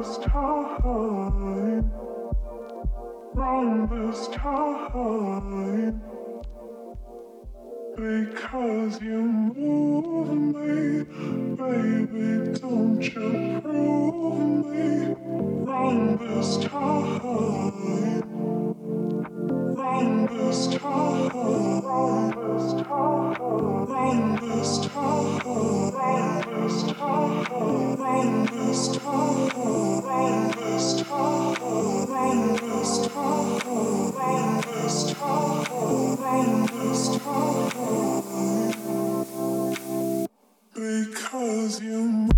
this time. Wrong this time. Because you move me, baby, don't you prove me wrong this time. Wrong this time, wrong this time, wrong this time, wrong this time, because you